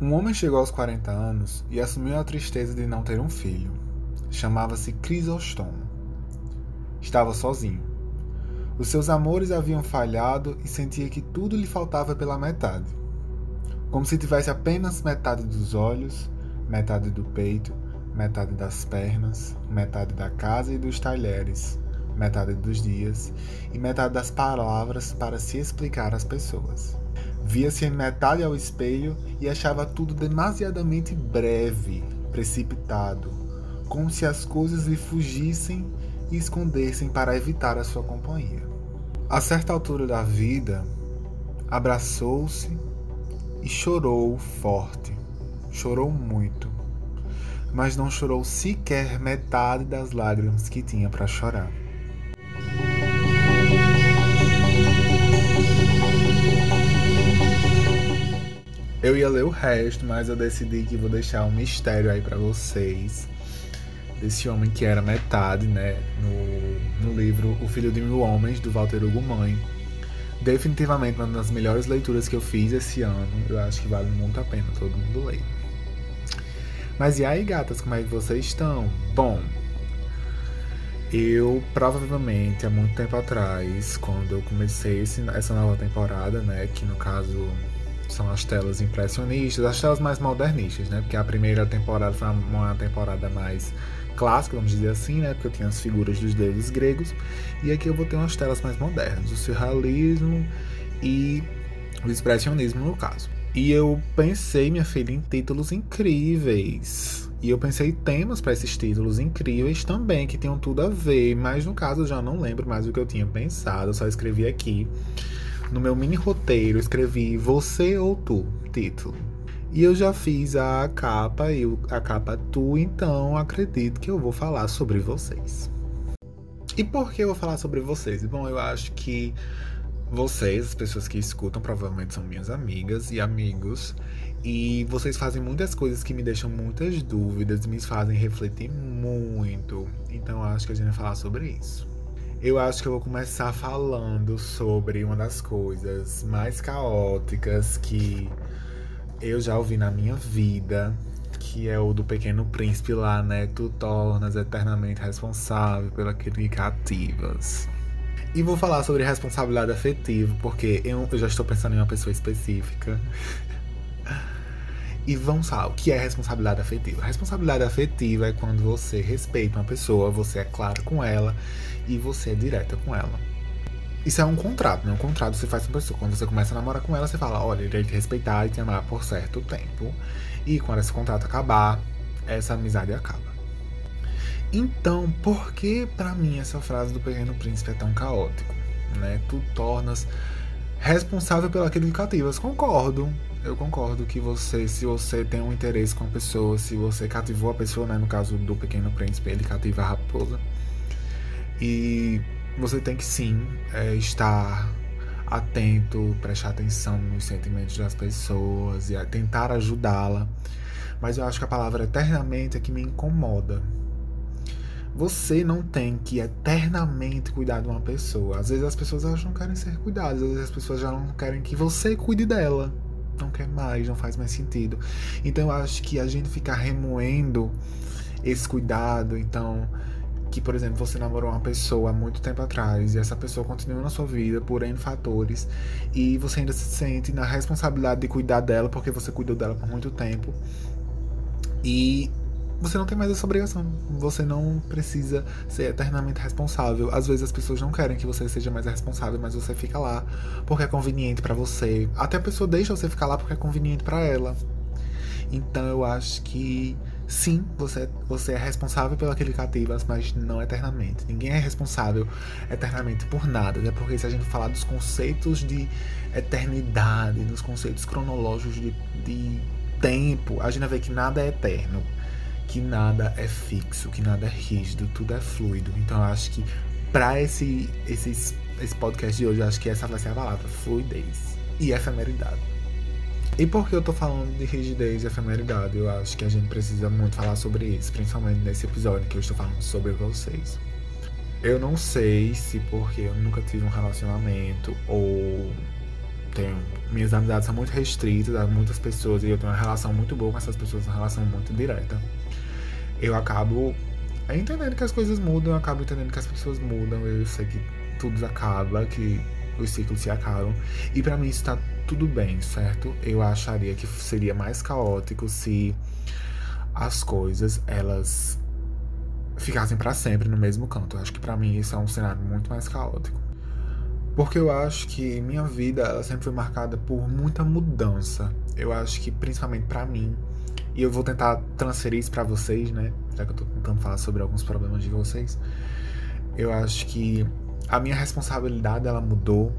Um homem chegou aos 40 anos e assumiu a tristeza de não ter um filho. Chamava-se Crisóstomo. Estava sozinho. Os seus amores haviam falhado e sentia que tudo lhe faltava pela metade. Como se tivesse apenas metade dos olhos, metade do peito, metade das pernas, metade da casa e dos talheres, metade dos dias e metade das palavras para se explicar às pessoas. Via-se em metade ao espelho e achava tudo demasiadamente breve, precipitado, como se as coisas lhe fugissem e escondessem para evitar a sua companhia. A certa altura da vida, abraçou-se e chorou forte. Chorou muito, mas não chorou sequer metade das lágrimas que tinha para chorar. Eu ia ler o resto, mas eu decidi que vou deixar um mistério aí para vocês. Desse homem que era metade, né? No, no livro O Filho de Mil Homens, do Walter Hugo Mãe. Definitivamente uma das melhores leituras que eu fiz esse ano. Eu acho que vale muito a pena todo mundo ler. Mas e aí, gatas, como é que vocês estão? Bom, eu provavelmente há muito tempo atrás, quando eu comecei esse, essa nova temporada, né? Que no caso são as telas impressionistas, as telas mais modernistas, né? Porque a primeira temporada foi uma temporada mais clássica, vamos dizer assim, né? Porque eu tinha as figuras dos deuses gregos. E aqui eu vou ter umas telas mais modernas, o surrealismo e o expressionismo no caso. E eu pensei, minha filha, em títulos incríveis. E eu pensei em temas para esses títulos incríveis também, que tinham tudo a ver, mas no caso eu já não lembro mais o que eu tinha pensado, eu só escrevi aqui no meu mini roteiro, escrevi Você ou Tu, título. E eu já fiz a capa e a capa Tu, então acredito que eu vou falar sobre vocês. E por que eu vou falar sobre vocês? Bom, eu acho que vocês, as pessoas que escutam, provavelmente são minhas amigas e amigos. E vocês fazem muitas coisas que me deixam muitas dúvidas, me fazem refletir muito. Então acho que a gente vai falar sobre isso. Eu acho que eu vou começar falando sobre uma das coisas mais caóticas que eu já ouvi na minha vida, que é o do Pequeno Príncipe lá, né? Tu tornas eternamente responsável pelas criativas. E vou falar sobre responsabilidade afetiva, porque eu, eu já estou pensando em uma pessoa específica. E vamos lá, o que é responsabilidade afetiva? Responsabilidade afetiva é quando você respeita uma pessoa, você é claro com ela e você é direta com ela. Isso é um contrato, né? Um contrato você faz com a pessoa. Quando você começa a namorar com ela, você fala, olha, irei te respeitar e te amar por certo tempo. E quando esse contrato acabar, essa amizade acaba. Então, por que para mim essa frase do Pequeno Príncipe é tão caótico? Né? Tu tornas responsável pelo aquilo que cativas. Concordo. Eu concordo que você, se você tem um interesse com a pessoa, se você cativou a pessoa, né? No caso do Pequeno Príncipe, ele cativa a raposa. E você tem que sim é, estar atento, prestar atenção nos sentimentos das pessoas e tentar ajudá-la. Mas eu acho que a palavra eternamente é que me incomoda. Você não tem que eternamente cuidar de uma pessoa. Às vezes as pessoas elas não querem ser cuidadas, às vezes as pessoas já não querem que você cuide dela. Não quer mais, não faz mais sentido. Então eu acho que a gente ficar remoendo esse cuidado, então que, por exemplo, você namorou uma pessoa há muito tempo atrás e essa pessoa continua na sua vida por N fatores e você ainda se sente na responsabilidade de cuidar dela porque você cuidou dela por muito tempo e você não tem mais essa obrigação. Você não precisa ser eternamente responsável. Às vezes as pessoas não querem que você seja mais responsável, mas você fica lá porque é conveniente para você. Até a pessoa deixa você ficar lá porque é conveniente para ela. Então eu acho que sim, você, você é responsável pelo aquele cativas, mas não eternamente. Ninguém é responsável eternamente por nada, né? Porque se a gente falar dos conceitos de eternidade, dos conceitos cronológicos de, de tempo, a gente vai ver que nada é eterno, que nada é fixo, que nada é rígido, tudo é fluido. Então eu acho que para esse, esse, esse podcast de hoje, eu acho que essa vai ser a palavra, fluidez e efemeridade. E por que eu tô falando de rigidez e efemeridade? Eu acho que a gente precisa muito falar sobre isso, principalmente nesse episódio que eu estou falando sobre vocês. Eu não sei se porque eu nunca tive um relacionamento ou tenho minhas amizades são muito restritas a muitas pessoas e eu tenho uma relação muito boa com essas pessoas, uma relação muito direta. Eu acabo entendendo que as coisas mudam, eu acabo entendendo que as pessoas mudam, eu sei que tudo acaba, que os ciclos se acabam. E para mim isso tá tudo bem, certo? Eu acharia que seria mais caótico se as coisas elas ficassem para sempre no mesmo canto. Eu acho que para mim isso é um cenário muito mais caótico. Porque eu acho que minha vida ela sempre foi marcada por muita mudança. Eu acho que principalmente para mim, e eu vou tentar transferir isso para vocês, né? Já que eu tô tentando falar sobre alguns problemas de vocês. Eu acho que a minha responsabilidade ela mudou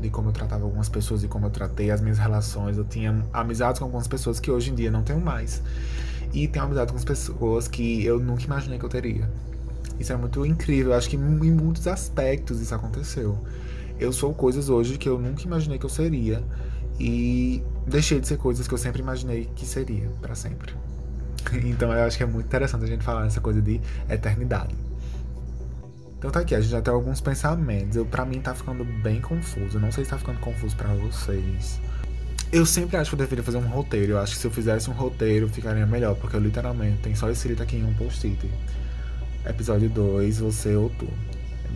de como eu tratava algumas pessoas e como eu tratei as minhas relações. Eu tinha amizades com algumas pessoas que hoje em dia não tenho mais. E tenho amizade com as pessoas que eu nunca imaginei que eu teria. Isso é muito incrível. Eu acho que em muitos aspectos isso aconteceu eu sou coisas hoje que eu nunca imaginei que eu seria e deixei de ser coisas que eu sempre imaginei que seria para sempre. Então eu acho que é muito interessante a gente falar essa coisa de eternidade. Então tá aqui, a gente já tem alguns pensamentos. Eu para mim tá ficando bem confuso. Eu não sei se tá ficando confuso para vocês. Eu sempre acho que eu deveria fazer um roteiro. Eu acho que se eu fizesse um roteiro ficaria melhor, porque eu literalmente tem só escrito aqui em um post-it. Episódio 2, você ou tu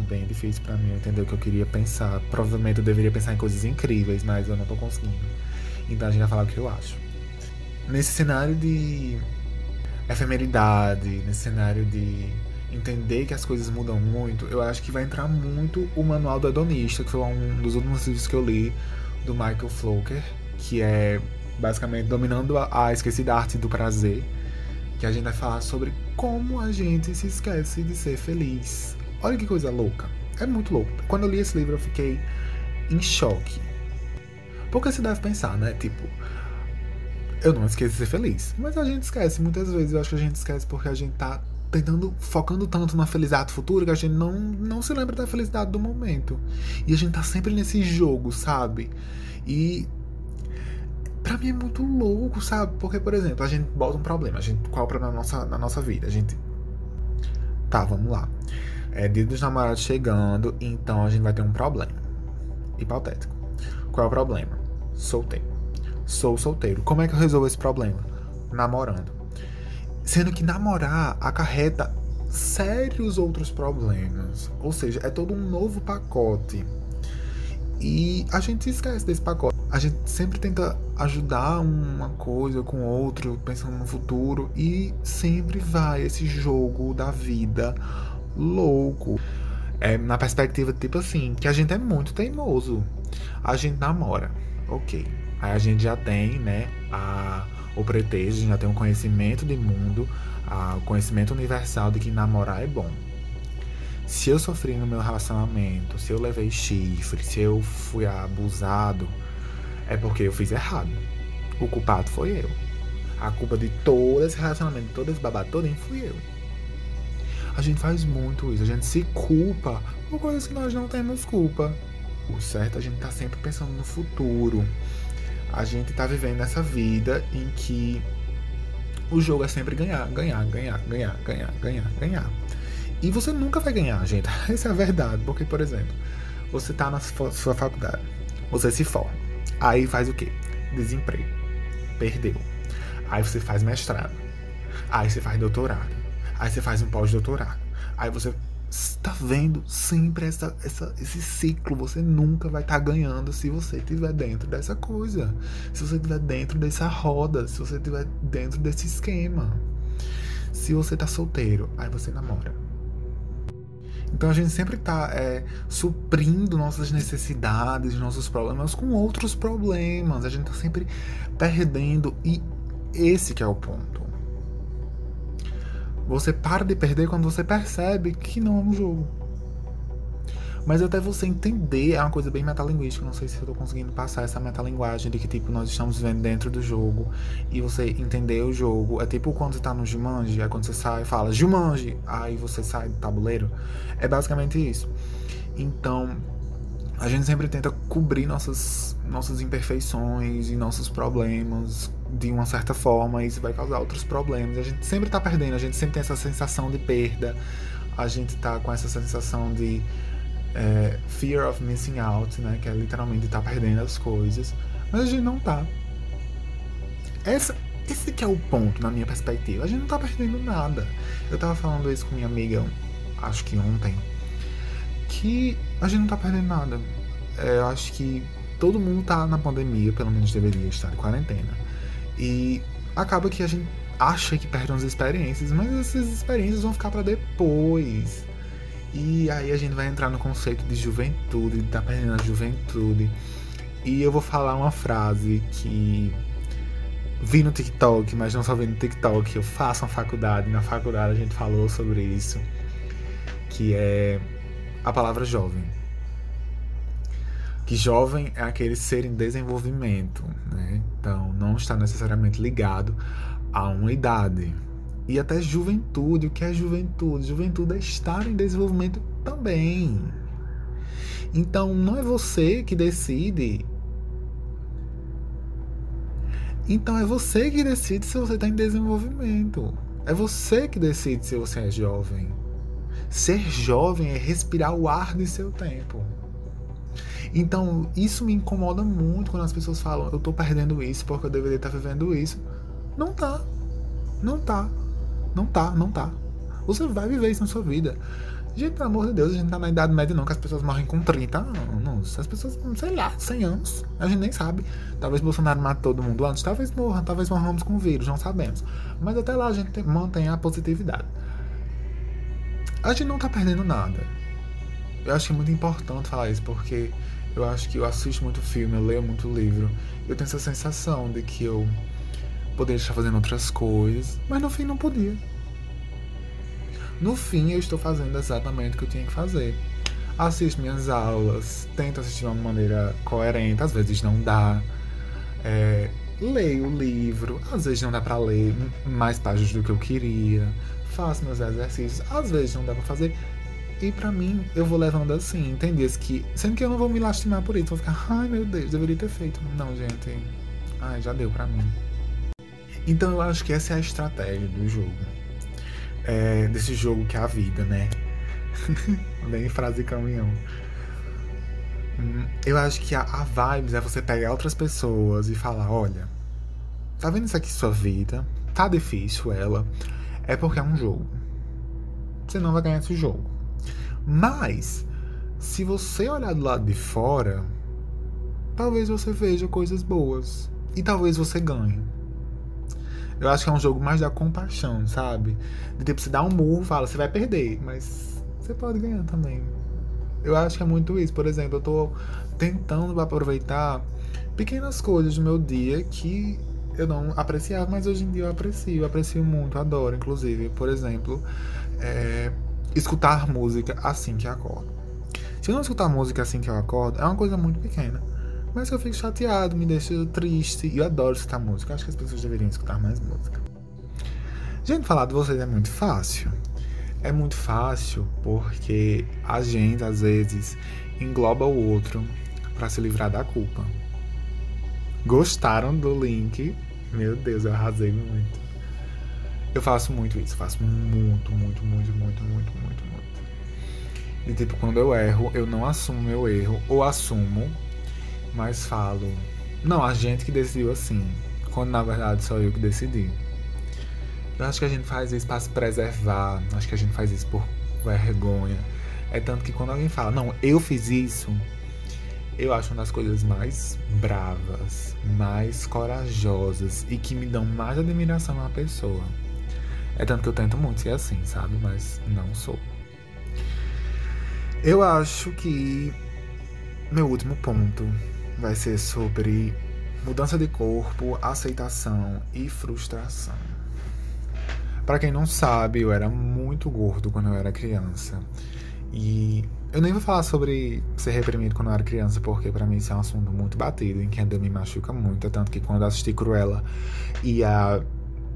bem difícil para mim entender o que eu queria pensar. Provavelmente eu deveria pensar em coisas incríveis, mas eu não tô conseguindo. Então a gente vai falar o que eu acho. Nesse cenário de efemeridade, nesse cenário de entender que as coisas mudam muito, eu acho que vai entrar muito o Manual do Hedonista, que foi um dos últimos livros que eu li do Michael Floker, que é basicamente dominando a, a esquecida arte do prazer, que a gente vai falar sobre como a gente se esquece de ser feliz. Olha que coisa louca. É muito louco. Quando eu li esse livro, eu fiquei em choque. Porque você deve pensar, né? Tipo, eu não esqueço de ser feliz. Mas a gente esquece. Muitas vezes eu acho que a gente esquece porque a gente tá tentando, focando tanto na felicidade futura que a gente não, não se lembra da felicidade do momento. E a gente tá sempre nesse jogo, sabe? E pra mim é muito louco, sabe? Porque, por exemplo, a gente bota um problema. A gente, qual é o problema na nossa, na nossa vida? A gente. Tá, vamos lá. É dia dos namorados chegando, então a gente vai ter um problema. Hipotético. Qual é o problema? Solteiro. Sou solteiro. Como é que eu resolvo esse problema? Namorando. Sendo que namorar acarreta sérios outros problemas. Ou seja, é todo um novo pacote. E a gente esquece desse pacote. A gente sempre tenta ajudar uma coisa com outro, pensando no futuro, e sempre vai esse jogo da vida louco. É, na perspectiva, tipo assim, que a gente é muito teimoso. A gente namora, ok. Aí a gente já tem, né, a, o pretexto, a gente já tem um conhecimento de mundo, a, o conhecimento universal de que namorar é bom. Se eu sofri no meu relacionamento, se eu levei chifre, se eu fui abusado, é porque eu fiz errado. O culpado foi eu. A culpa de todo esse relacionamento, todo esse babado fui eu. A gente faz muito isso, a gente se culpa por coisas que nós não temos culpa. Certo é a gente tá sempre pensando no futuro. A gente tá vivendo essa vida em que o jogo é sempre ganhar, ganhar, ganhar, ganhar, ganhar, ganhar, ganhar. E você nunca vai ganhar, gente. Essa é a verdade. Porque, por exemplo, você tá na sua faculdade, você se forma. Aí faz o quê? Desemprego. Perdeu. Aí você faz mestrado. Aí você faz doutorado. Aí você faz um pós-doutorado. Aí você está vendo sempre essa, essa, esse ciclo. Você nunca vai estar tá ganhando se você estiver dentro dessa coisa. Se você estiver dentro dessa roda. Se você estiver dentro desse esquema. Se você está solteiro, aí você namora. Então a gente sempre está é, suprindo nossas necessidades, nossos problemas com outros problemas. A gente está sempre perdendo. E esse que é o ponto. Você para de perder quando você percebe que não é um jogo. Mas até você entender é uma coisa bem metalinguística. Não sei se eu tô conseguindo passar essa metalinguagem de que, tipo, nós estamos vivendo dentro do jogo. E você entender o jogo. É tipo quando você tá no Jumanji, é quando você sai e fala Jumanji, aí você sai do tabuleiro. É basicamente isso. Então, a gente sempre tenta cobrir nossas, nossas imperfeições e nossos problemas de uma certa forma, isso vai causar outros problemas. A gente sempre tá perdendo, a gente sempre tem essa sensação de perda, a gente tá com essa sensação de é, fear of missing out, né? Que é literalmente tá perdendo as coisas. Mas a gente não tá. Essa, esse que é o ponto, na minha perspectiva. A gente não tá perdendo nada. Eu tava falando isso com minha amiga, acho que ontem, que a gente não tá perdendo nada. É, eu acho que todo mundo tá na pandemia, pelo menos deveria estar em quarentena. E acaba que a gente acha que perde umas experiências, mas essas experiências vão ficar para depois. E aí a gente vai entrar no conceito de juventude, de tá perdendo a juventude. E eu vou falar uma frase que vi no TikTok, mas não só vi no TikTok, eu faço uma faculdade, na faculdade a gente falou sobre isso, que é a palavra jovem. Que jovem é aquele ser em desenvolvimento, né? Então não está necessariamente ligado a uma idade. E até juventude, o que é juventude? Juventude é estar em desenvolvimento também. Então não é você que decide então é você que decide se você está em desenvolvimento. É você que decide se você é jovem. Ser jovem é respirar o ar de seu tempo. Então, isso me incomoda muito quando as pessoas falam, eu tô perdendo isso porque eu deveria estar vivendo isso. Não tá. Não tá. Não tá, não tá. Você vai viver isso na sua vida. Gente, pelo amor de Deus, a gente tá na Idade Média não, que as pessoas morrem com 30 anos. As pessoas, sei lá, 100 anos. A gente nem sabe. Talvez Bolsonaro mate todo mundo antes, talvez morra, talvez morramos com vírus, não sabemos. Mas até lá a gente mantém a positividade. A gente não tá perdendo nada. Eu acho que é muito importante falar isso, porque eu acho que eu assisto muito filme, eu leio muito livro. Eu tenho essa sensação de que eu poderia estar fazendo outras coisas, mas no fim não podia. No fim, eu estou fazendo exatamente o que eu tinha que fazer. Assisto minhas aulas, tento assistir de uma maneira coerente, às vezes não dá. É, leio o livro, às vezes não dá para ler mais páginas do que eu queria. Faço meus exercícios, às vezes não dá para fazer. E para mim, eu vou levando assim, entender que. Sendo que eu não vou me lastimar por isso, vou ficar, ai meu Deus, deveria ter feito. Não, gente. Ai, já deu para mim. Então eu acho que essa é a estratégia do jogo é, desse jogo que é a vida, né? Bem frase caminhão. Hum, eu acho que a, a vibes é você pegar outras pessoas e falar, olha, tá vendo isso aqui sua vida? Tá difícil ela. É porque é um jogo. Você não vai ganhar esse jogo. Mas, se você olhar do lado de fora, talvez você veja coisas boas. E talvez você ganhe. Eu acho que é um jogo mais da compaixão, sabe? De tipo, você dá um murro fala, você vai perder, mas você pode ganhar também. Eu acho que é muito isso. Por exemplo, eu tô tentando aproveitar pequenas coisas do meu dia que eu não apreciava, mas hoje em dia eu aprecio. Eu aprecio muito, adoro, inclusive. Por exemplo, é, escutar música assim que acordo. Se eu não escutar música assim que eu acordo, é uma coisa muito pequena. Mas eu fico chateado, me deixa triste. E eu adoro escutar música. Acho que as pessoas deveriam escutar mais música. Gente, falar de vocês é muito fácil. É muito fácil porque a gente, às vezes, engloba o outro para se livrar da culpa. Gostaram do link? Meu Deus, eu arrasei muito. Eu faço muito isso, faço muito, muito, muito, muito, muito, muito, muito. E tipo, quando eu erro, eu não assumo meu erro, ou assumo, mas falo, não, a gente que decidiu assim, quando na verdade sou eu que decidi. Eu acho que a gente faz isso para se preservar, acho que a gente faz isso por vergonha. É tanto que quando alguém fala, não, eu fiz isso, eu acho uma das coisas mais bravas, mais corajosas e que me dão mais admiração à pessoa. É tanto que eu tento muito ser assim, sabe? Mas não sou. Eu acho que meu último ponto vai ser sobre mudança de corpo, aceitação e frustração. Para quem não sabe, eu era muito gordo quando eu era criança. E eu nem vou falar sobre ser reprimido quando eu era criança, porque para mim isso é um assunto muito batido, em que ainda me machuca muito. Tanto que quando eu assisti Cruella e a,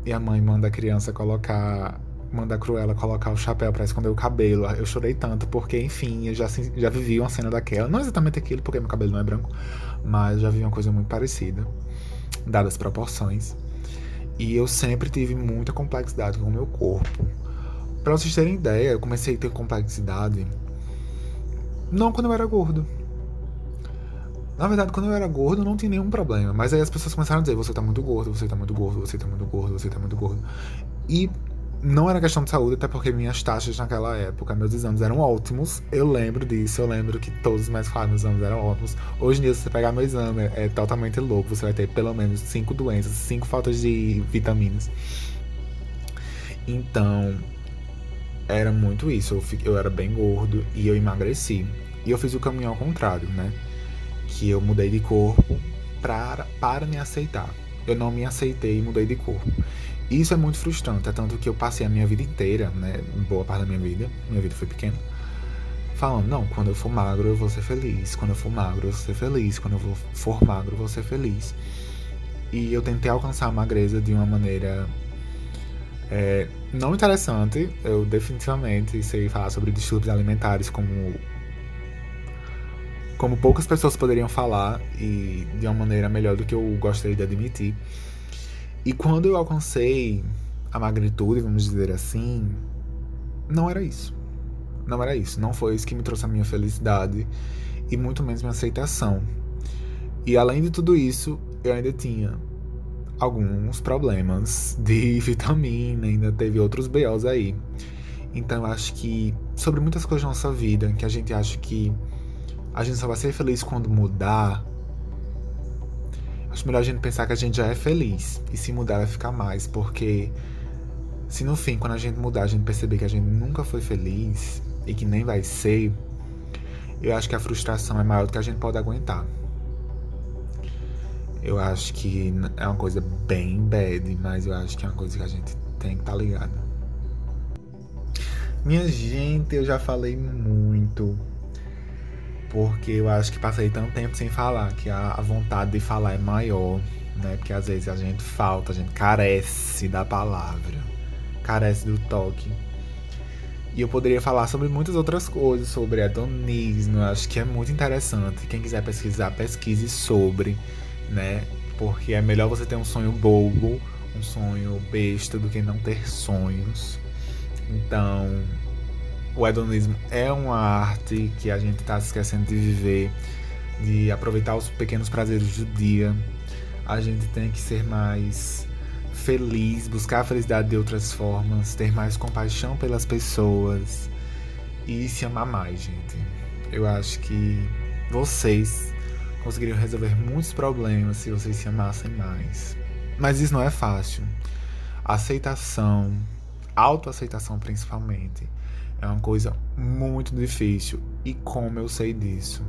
e a mãe manda a criança colocar manda a Cruella colocar o chapéu para esconder o cabelo. Eu chorei tanto porque, enfim, eu já, já vivi uma cena daquela. Não exatamente aquilo, porque meu cabelo não é branco, mas já vi uma coisa muito parecida, dadas as proporções. E eu sempre tive muita complexidade com o meu corpo. Para vocês terem ideia, eu comecei a ter complexidade Não quando eu era gordo. Na verdade, quando eu era gordo, não tinha nenhum problema. Mas aí as pessoas começaram a dizer: você tá muito gordo, você tá muito gordo, você tá muito gordo, você tá muito gordo. E não era questão de saúde, até porque minhas taxas naquela época, meus exames eram ótimos. Eu lembro disso, eu lembro que todos os meus exames eram ótimos. Hoje em dia, se você pegar meu exame, é, é totalmente louco. Você vai ter pelo menos cinco doenças, cinco faltas de vitaminas. Então, era muito isso. Eu, eu era bem gordo e eu emagreci. E eu fiz o caminho ao contrário, né? Que eu mudei de corpo para, para me aceitar. Eu não me aceitei e mudei de corpo. Isso é muito frustrante, é tanto que eu passei a minha vida inteira, né, boa parte da minha vida, minha vida foi pequena, falando, não, quando eu for magro eu vou ser feliz, quando eu for magro eu vou ser feliz, quando eu for magro eu vou ser feliz. E eu tentei alcançar a magreza de uma maneira é, não interessante, eu definitivamente sei falar sobre distúrbios alimentares como como poucas pessoas poderiam falar e de uma maneira melhor do que eu gostaria de admitir. E quando eu alcancei a magnitude, vamos dizer assim, não era isso. Não era isso. Não foi isso que me trouxe a minha felicidade e muito menos minha aceitação. E além de tudo isso, eu ainda tinha alguns problemas de vitamina, ainda teve outros BOs aí. Então eu acho que sobre muitas coisas da nossa vida, que a gente acha que a gente só vai ser feliz quando mudar, Acho melhor a gente pensar que a gente já é feliz. E se mudar vai ficar mais. Porque se no fim, quando a gente mudar, a gente perceber que a gente nunca foi feliz e que nem vai ser, eu acho que a frustração é maior do que a gente pode aguentar. Eu acho que é uma coisa bem bad, mas eu acho que é uma coisa que a gente tem que estar tá ligado. Minha gente, eu já falei muito porque eu acho que passei tanto tempo sem falar que a, a, vontade de falar é maior, né? Porque às vezes a gente falta, a gente carece da palavra, carece do toque. E eu poderia falar sobre muitas outras coisas, sobre hedonismo, eu acho que é muito interessante. Quem quiser pesquisar, pesquise sobre, né? Porque é melhor você ter um sonho bobo, um sonho besta, do que não ter sonhos. Então, o hedonismo é uma arte que a gente está esquecendo de viver, de aproveitar os pequenos prazeres do dia. A gente tem que ser mais feliz, buscar a felicidade de outras formas, ter mais compaixão pelas pessoas e se amar mais, gente. Eu acho que vocês conseguiriam resolver muitos problemas se vocês se amassem mais. Mas isso não é fácil. Aceitação, autoaceitação principalmente é uma coisa muito difícil. E como eu sei disso?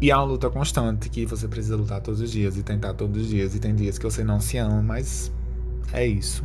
E é uma luta constante que você precisa lutar todos os dias e tentar todos os dias. E tem dias que você não se ama, mas é isso.